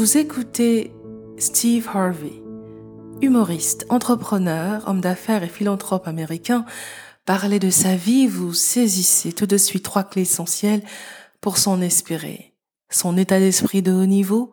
vous écoutez Steve Harvey, humoriste, entrepreneur, homme d'affaires et philanthrope américain, parler de sa vie, vous saisissez tout de suite trois clés essentielles pour s'en espérer. Son état d'esprit de haut niveau,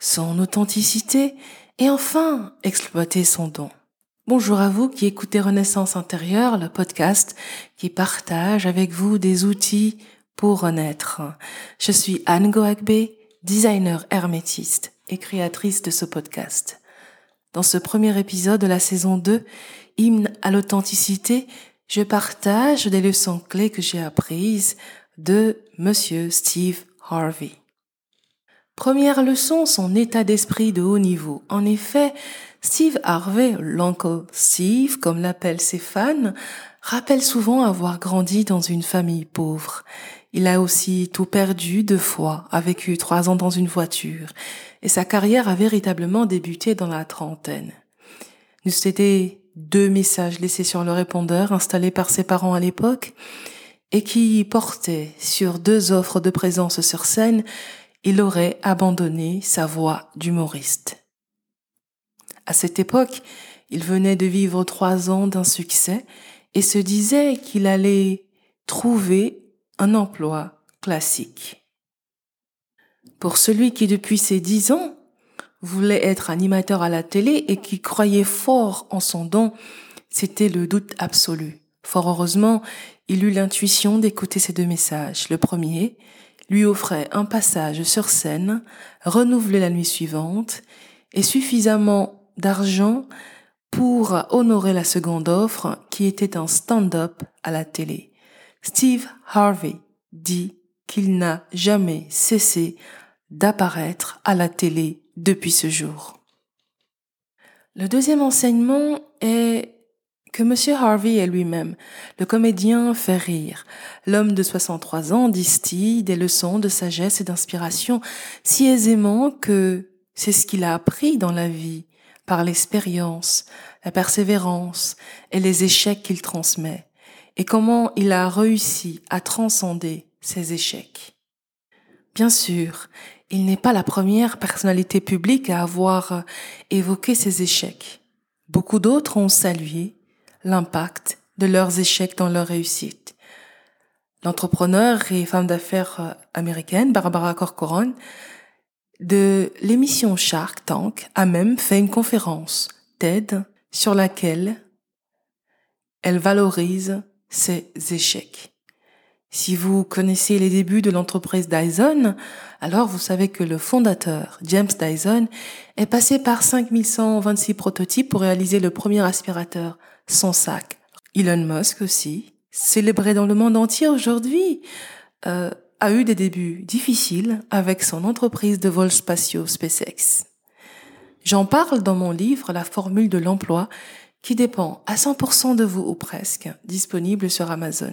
son authenticité et enfin exploiter son don. Bonjour à vous qui écoutez Renaissance intérieure, le podcast qui partage avec vous des outils pour renaître. Je suis Anne Goagbe, designer hermétiste et créatrice de ce podcast. Dans ce premier épisode de la saison 2, Hymne à l'authenticité, je partage des leçons clés que j'ai apprises de Monsieur Steve Harvey. Première leçon, son état d'esprit de haut niveau. En effet, Steve Harvey, l'oncle Steve, comme l'appellent ses fans, rappelle souvent avoir grandi dans une famille pauvre. Il a aussi tout perdu deux fois, a vécu trois ans dans une voiture, et sa carrière a véritablement débuté dans la trentaine. Nous c'était deux messages laissés sur le répondeur installé par ses parents à l'époque, et qui portaient sur deux offres de présence sur scène, il aurait abandonné sa voie d'humoriste. À cette époque, il venait de vivre trois ans d'un succès et se disait qu'il allait trouver un emploi classique. Pour celui qui depuis ses dix ans voulait être animateur à la télé et qui croyait fort en son don, c'était le doute absolu. Fort heureusement, il eut l'intuition d'écouter ces deux messages. Le premier lui offrait un passage sur scène, renouvelé la nuit suivante, et suffisamment d'argent pour honorer la seconde offre qui était un stand-up à la télé. Steve Harvey dit qu'il n'a jamais cessé d'apparaître à la télé depuis ce jour. Le deuxième enseignement est que M. Harvey est lui-même. Le comédien fait rire. L'homme de 63 ans distille des leçons de sagesse et d'inspiration si aisément que c'est ce qu'il a appris dans la vie par l'expérience, la persévérance et les échecs qu'il transmet, et comment il a réussi à transcender ces échecs. Bien sûr, il n'est pas la première personnalité publique à avoir évoqué ces échecs. Beaucoup d'autres ont salué l'impact de leurs échecs dans leur réussite. L'entrepreneur et femme d'affaires américaine Barbara Corcoran de l'émission Shark Tank a même fait une conférence TED sur laquelle elle valorise ses échecs. Si vous connaissez les débuts de l'entreprise Dyson, alors vous savez que le fondateur, James Dyson, est passé par 5126 prototypes pour réaliser le premier aspirateur sans sac. Elon Musk aussi, célébré dans le monde entier aujourd'hui, euh, a eu des débuts difficiles avec son entreprise de vols spatiaux SpaceX. J'en parle dans mon livre La formule de l'emploi qui dépend à 100% de vous ou presque, disponible sur Amazon.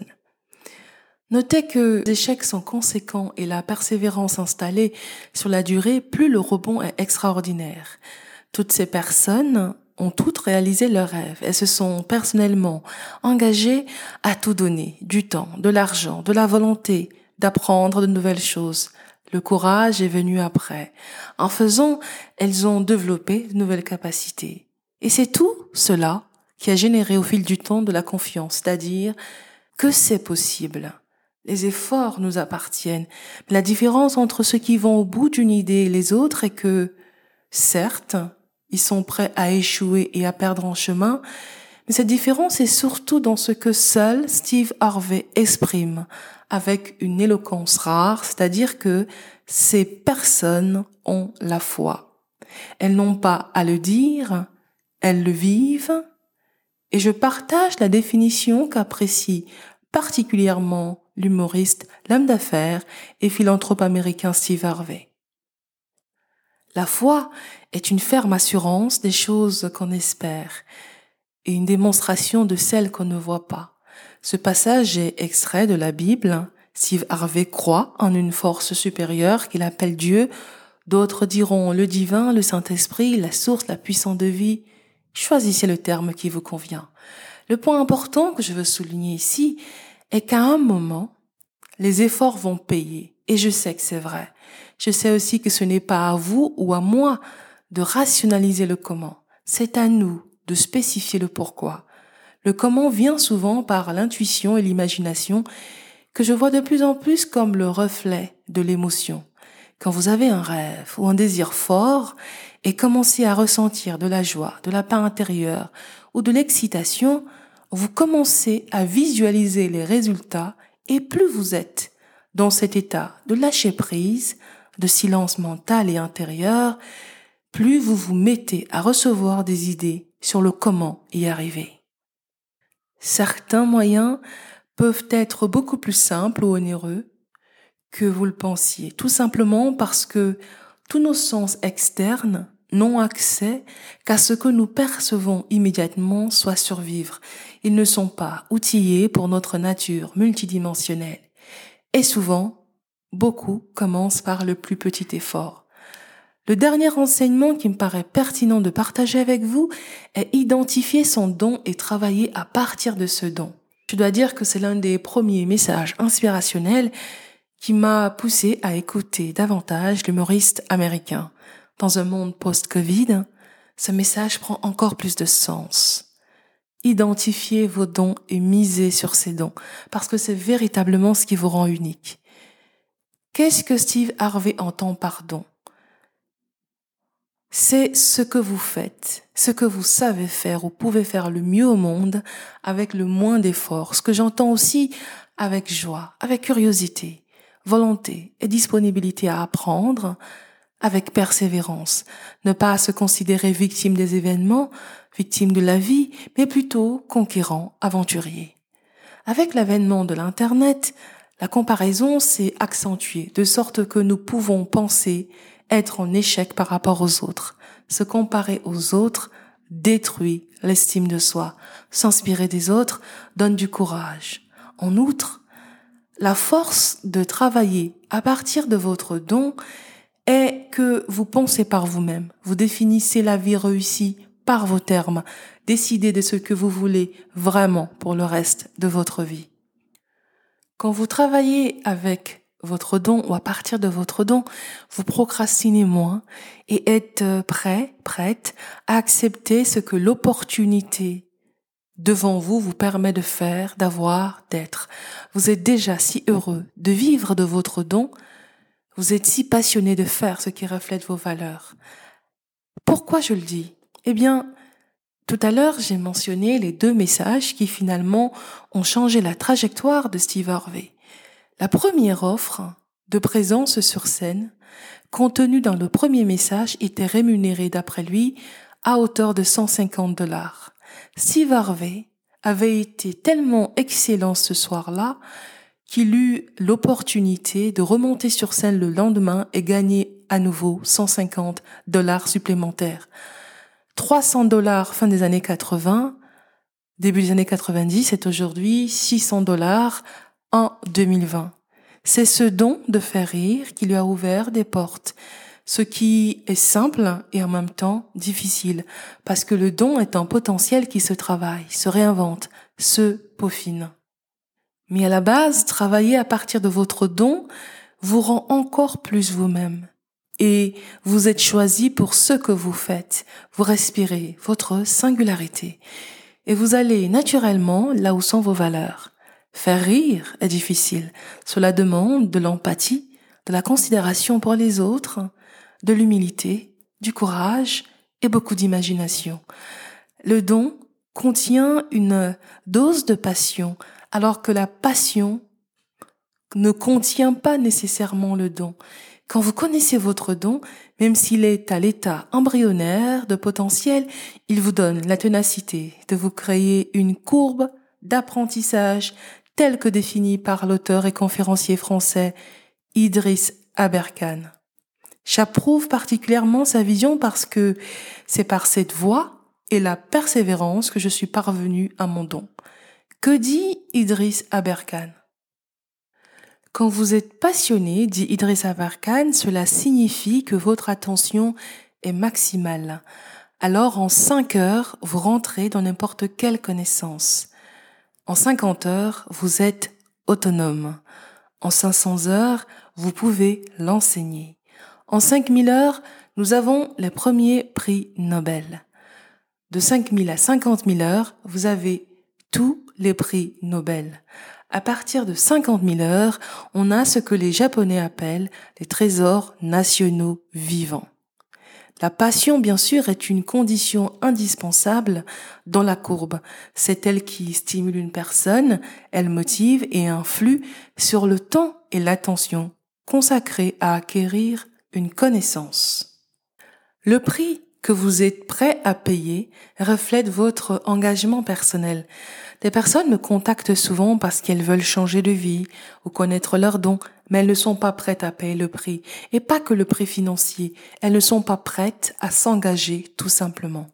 Notez que les échecs sont conséquents et la persévérance installée sur la durée, plus le rebond est extraordinaire. Toutes ces personnes ont toutes réalisé leurs rêves et se sont personnellement engagées à tout donner, du temps, de l'argent, de la volonté, d'apprendre de nouvelles choses. Le courage est venu après. En faisant, elles ont développé de nouvelles capacités. Et c'est tout cela qui a généré au fil du temps de la confiance, c'est-à-dire que c'est possible. Les efforts nous appartiennent. La différence entre ceux qui vont au bout d'une idée et les autres est que, certes, ils sont prêts à échouer et à perdre en chemin, mais cette différence est surtout dans ce que seul Steve Harvey exprime avec une éloquence rare, c'est-à-dire que ces personnes ont la foi. Elles n'ont pas à le dire, elles le vivent, et je partage la définition qu'apprécie particulièrement l'humoriste, l'homme d'affaires et philanthrope américain Steve Harvey. La foi est une ferme assurance des choses qu'on espère et une démonstration de celles qu'on ne voit pas. Ce passage est extrait de la Bible. Steve Harvey croit en une force supérieure qu'il appelle Dieu. D'autres diront le divin, le Saint-Esprit, la source, la puissance de vie. Choisissez le terme qui vous convient. Le point important que je veux souligner ici est qu'à un moment, les efforts vont payer. Et je sais que c'est vrai. Je sais aussi que ce n'est pas à vous ou à moi de rationaliser le comment. C'est à nous de spécifier le pourquoi. Le comment vient souvent par l'intuition et l'imagination que je vois de plus en plus comme le reflet de l'émotion. Quand vous avez un rêve ou un désir fort et commencez à ressentir de la joie, de la paix intérieure ou de l'excitation, vous commencez à visualiser les résultats et plus vous êtes dans cet état de lâcher prise, de silence mental et intérieur, plus vous vous mettez à recevoir des idées sur le comment y arriver. Certains moyens peuvent être beaucoup plus simples ou onéreux que vous le pensiez, tout simplement parce que tous nos sens externes n'ont accès qu'à ce que nous percevons immédiatement, soit survivre. Ils ne sont pas outillés pour notre nature multidimensionnelle. Et souvent, beaucoup commencent par le plus petit effort. Le dernier enseignement qui me paraît pertinent de partager avec vous est identifier son don et travailler à partir de ce don. Je dois dire que c'est l'un des premiers messages inspirationnels qui m'a poussé à écouter davantage l'humoriste américain. Dans un monde post-Covid, ce message prend encore plus de sens. Identifiez vos dons et misez sur ces dons, parce que c'est véritablement ce qui vous rend unique. Qu'est-ce que Steve Harvey entend par don? C'est ce que vous faites, ce que vous savez faire ou pouvez faire le mieux au monde avec le moins d'efforts, ce que j'entends aussi avec joie, avec curiosité volonté et disponibilité à apprendre avec persévérance, ne pas se considérer victime des événements, victime de la vie, mais plutôt conquérant, aventurier. Avec l'avènement de l'Internet, la comparaison s'est accentuée, de sorte que nous pouvons penser être en échec par rapport aux autres. Se comparer aux autres détruit l'estime de soi. S'inspirer des autres donne du courage. En outre, la force de travailler à partir de votre don est que vous pensez par vous-même, vous définissez la vie réussie par vos termes, décidez de ce que vous voulez vraiment pour le reste de votre vie. Quand vous travaillez avec votre don ou à partir de votre don, vous procrastinez moins et êtes prêt, prête à accepter ce que l'opportunité devant vous vous permet de faire, d'avoir, d'être. Vous êtes déjà si heureux de vivre de votre don, vous êtes si passionné de faire ce qui reflète vos valeurs. Pourquoi je le dis? Eh bien, tout à l'heure, j'ai mentionné les deux messages qui finalement ont changé la trajectoire de Steve Harvey. La première offre de présence sur scène, contenue dans le premier message, était rémunérée d'après lui à hauteur de 150 dollars. Steve Harvey avait été tellement excellent ce soir-là qu'il eut l'opportunité de remonter sur scène le lendemain et gagner à nouveau 150 dollars supplémentaires. 300 dollars fin des années 80, début des années 90 et aujourd'hui 600 dollars en 2020. C'est ce don de faire rire qui lui a ouvert des portes ce qui est simple et en même temps difficile, parce que le don est un potentiel qui se travaille, se réinvente, se peaufine. Mais à la base, travailler à partir de votre don vous rend encore plus vous-même. Et vous êtes choisi pour ce que vous faites. Vous respirez votre singularité. Et vous allez naturellement là où sont vos valeurs. Faire rire est difficile. Cela demande de l'empathie, de la considération pour les autres, de l'humilité, du courage et beaucoup d'imagination. Le don contient une dose de passion, alors que la passion ne contient pas nécessairement le don. Quand vous connaissez votre don, même s'il est à l'état embryonnaire de potentiel, il vous donne la ténacité de vous créer une courbe d'apprentissage telle que définie par l'auteur et conférencier français Idriss Aberkan. J'approuve particulièrement sa vision parce que c'est par cette voie et la persévérance que je suis parvenu à mon don. Que dit Idriss Aberkan? Quand vous êtes passionné, dit Idriss Aberkan, cela signifie que votre attention est maximale. Alors en 5 heures, vous rentrez dans n'importe quelle connaissance. En 50 heures, vous êtes autonome. En 500 heures, vous pouvez l'enseigner. En 5000 heures, nous avons les premiers prix Nobel. De 5000 à 50 000 heures, vous avez tous les prix Nobel. À partir de 50 000 heures, on a ce que les Japonais appellent les trésors nationaux vivants. La passion, bien sûr, est une condition indispensable dans la courbe. C'est elle qui stimule une personne, elle motive et influe sur le temps et l'attention consacrés à acquérir une connaissance. Le prix que vous êtes prêt à payer reflète votre engagement personnel. Des personnes me contactent souvent parce qu'elles veulent changer de vie ou connaître leurs dons, mais elles ne sont pas prêtes à payer le prix. Et pas que le prix financier, elles ne sont pas prêtes à s'engager tout simplement.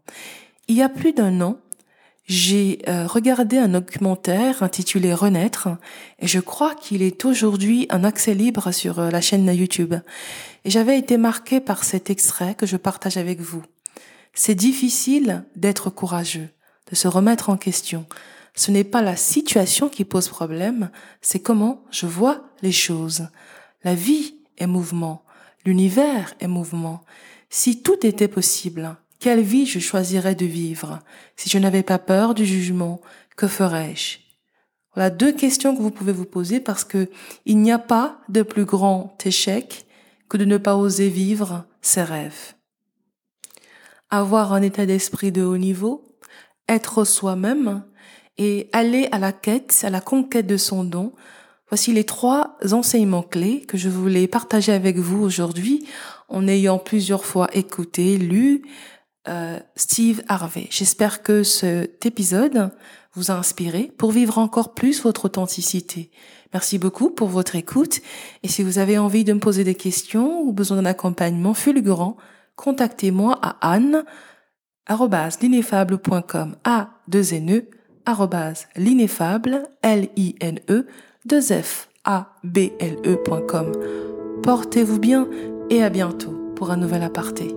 Il y a plus d'un an, j'ai euh, regardé un documentaire intitulé Renaître et je crois qu'il est aujourd'hui un accès libre sur euh, la chaîne YouTube. Et j'avais été marqué par cet extrait que je partage avec vous. C'est difficile d'être courageux, de se remettre en question. Ce n'est pas la situation qui pose problème, c'est comment je vois les choses. La vie est mouvement, l'univers est mouvement. Si tout était possible, quelle vie je choisirais de vivre? Si je n'avais pas peur du jugement, que ferais-je? Voilà deux questions que vous pouvez vous poser parce que il n'y a pas de plus grand échec que de ne pas oser vivre ses rêves avoir un état d'esprit de haut niveau, être soi-même et aller à la quête, à la conquête de son don. Voici les trois enseignements clés que je voulais partager avec vous aujourd'hui en ayant plusieurs fois écouté, lu euh, Steve Harvey. J'espère que cet épisode vous a inspiré pour vivre encore plus votre authenticité. Merci beaucoup pour votre écoute et si vous avez envie de me poser des questions ou besoin d'un accompagnement fulgurant, contactez-moi à anne l'ineffable.com a 2 n e l'ineffable l i n e 2 f a b l e.com. Portez-vous bien et à bientôt pour un nouvel aparté.